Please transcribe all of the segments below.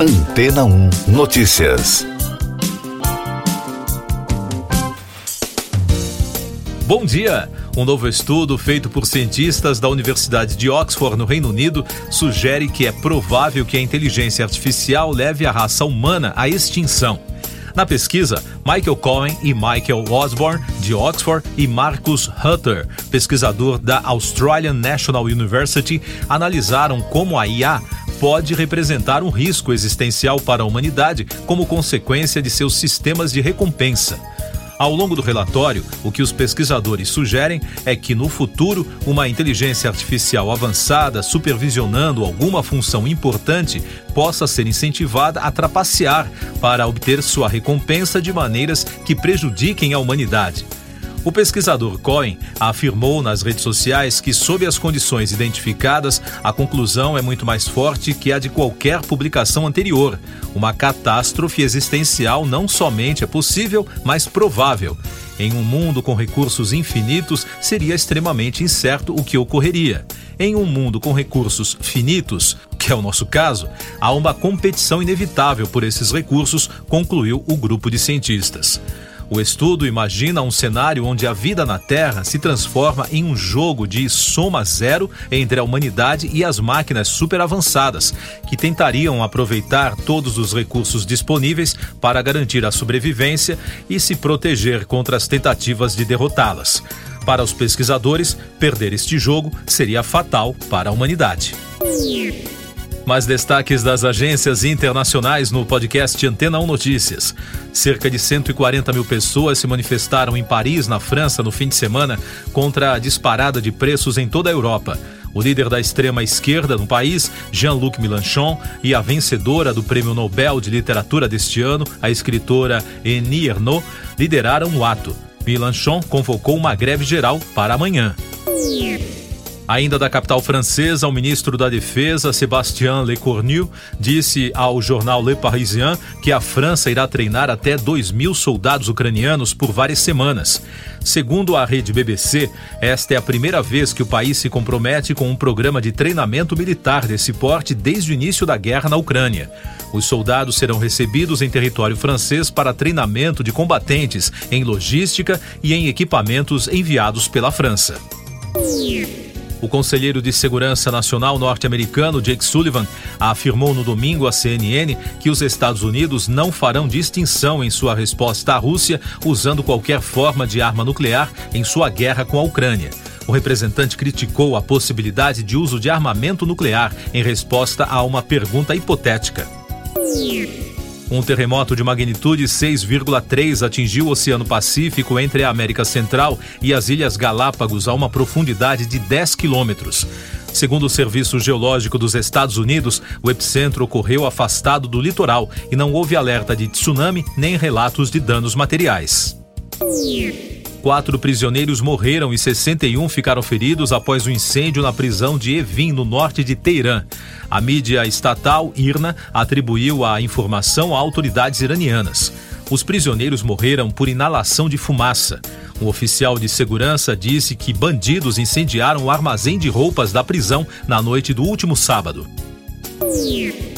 Antena 1 Notícias. Bom dia! Um novo estudo feito por cientistas da Universidade de Oxford, no Reino Unido, sugere que é provável que a inteligência artificial leve a raça humana à extinção. Na pesquisa, Michael Cohen e Michael Osborne, de Oxford, e Marcus Hutter, pesquisador da Australian National University, analisaram como a IA pode representar um risco existencial para a humanidade como consequência de seus sistemas de recompensa. Ao longo do relatório, o que os pesquisadores sugerem é que no futuro, uma inteligência artificial avançada supervisionando alguma função importante possa ser incentivada a trapacear para obter sua recompensa de maneiras que prejudiquem a humanidade. O pesquisador Cohen afirmou nas redes sociais que, sob as condições identificadas, a conclusão é muito mais forte que a de qualquer publicação anterior. Uma catástrofe existencial não somente é possível, mas provável. Em um mundo com recursos infinitos, seria extremamente incerto o que ocorreria. Em um mundo com recursos finitos, que é o nosso caso, há uma competição inevitável por esses recursos, concluiu o grupo de cientistas. O estudo imagina um cenário onde a vida na Terra se transforma em um jogo de soma zero entre a humanidade e as máquinas superavançadas, que tentariam aproveitar todos os recursos disponíveis para garantir a sobrevivência e se proteger contra as tentativas de derrotá-las. Para os pesquisadores, perder este jogo seria fatal para a humanidade. Mais destaques das agências internacionais no podcast Antena 1 Notícias. Cerca de 140 mil pessoas se manifestaram em Paris, na França, no fim de semana, contra a disparada de preços em toda a Europa. O líder da extrema esquerda no país, Jean-Luc Mélenchon, e a vencedora do Prêmio Nobel de Literatura deste ano, a escritora Annie Ernaux, lideraram o ato. Mélenchon convocou uma greve geral para amanhã. Ainda da capital francesa, o ministro da Defesa, Sébastien Lecornu, disse ao jornal Le Parisien que a França irá treinar até 2 mil soldados ucranianos por várias semanas. Segundo a rede BBC, esta é a primeira vez que o país se compromete com um programa de treinamento militar desse porte desde o início da guerra na Ucrânia. Os soldados serão recebidos em território francês para treinamento de combatentes em logística e em equipamentos enviados pela França. O conselheiro de Segurança Nacional norte-americano Jake Sullivan afirmou no domingo à CNN que os Estados Unidos não farão distinção em sua resposta à Rússia usando qualquer forma de arma nuclear em sua guerra com a Ucrânia. O representante criticou a possibilidade de uso de armamento nuclear em resposta a uma pergunta hipotética. Um terremoto de magnitude 6,3 atingiu o Oceano Pacífico entre a América Central e as Ilhas Galápagos a uma profundidade de 10 quilômetros. Segundo o Serviço Geológico dos Estados Unidos, o epicentro ocorreu afastado do litoral e não houve alerta de tsunami nem relatos de danos materiais. Quatro prisioneiros morreram e 61 ficaram feridos após o um incêndio na prisão de Evin, no norte de Teherã. A mídia estatal IRNA atribuiu a informação a autoridades iranianas. Os prisioneiros morreram por inalação de fumaça. Um oficial de segurança disse que bandidos incendiaram o armazém de roupas da prisão na noite do último sábado.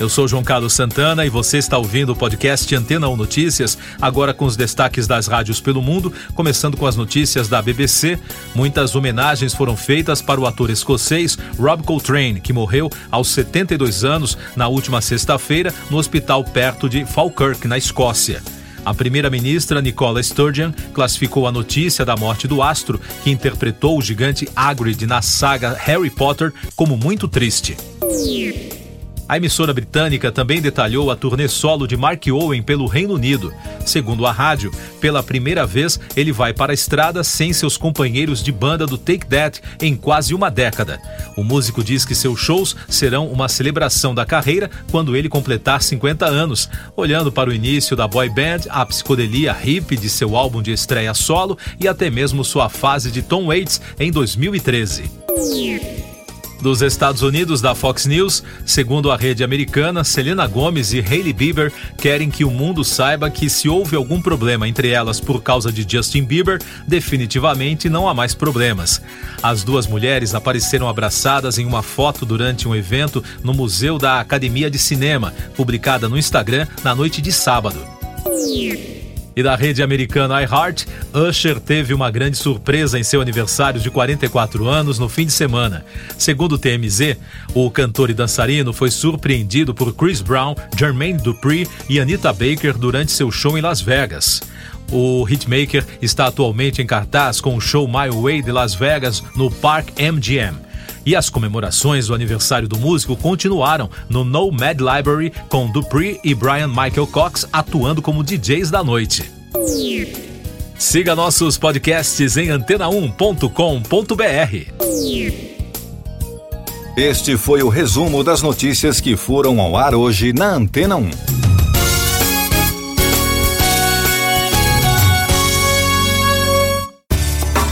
Eu sou João Carlos Santana e você está ouvindo o podcast Antena 1 Notícias, agora com os destaques das rádios pelo mundo, começando com as notícias da BBC. Muitas homenagens foram feitas para o ator escocês Rob Coltrane, que morreu aos 72 anos na última sexta-feira no hospital perto de Falkirk, na Escócia. A primeira-ministra Nicola Sturgeon classificou a notícia da morte do astro, que interpretou o gigante Hagrid na saga Harry Potter, como muito triste. A emissora britânica também detalhou a turnê solo de Mark Owen pelo Reino Unido. Segundo a rádio, pela primeira vez ele vai para a estrada sem seus companheiros de banda do Take That em quase uma década. O músico diz que seus shows serão uma celebração da carreira quando ele completar 50 anos, olhando para o início da boy band, a psicodelia hip de seu álbum de estreia solo e até mesmo sua fase de Tom Waits em 2013. Dos Estados Unidos da Fox News, segundo a rede americana, Selena Gomez e Hailey Bieber querem que o mundo saiba que se houve algum problema entre elas por causa de Justin Bieber, definitivamente não há mais problemas. As duas mulheres apareceram abraçadas em uma foto durante um evento no Museu da Academia de Cinema, publicada no Instagram na noite de sábado. E da rede americana iHeart, Usher teve uma grande surpresa em seu aniversário de 44 anos no fim de semana. Segundo o TMZ, o cantor e dançarino foi surpreendido por Chris Brown, Jermaine Dupri e Anita Baker durante seu show em Las Vegas. O hitmaker está atualmente em cartaz com o show My Way de Las Vegas no Park MGM. E as comemorações do aniversário do músico continuaram no No Mad Library com Dupree e Brian Michael Cox atuando como DJs da noite. Siga nossos podcasts em antena1.com.br. Este foi o resumo das notícias que foram ao ar hoje na Antena 1.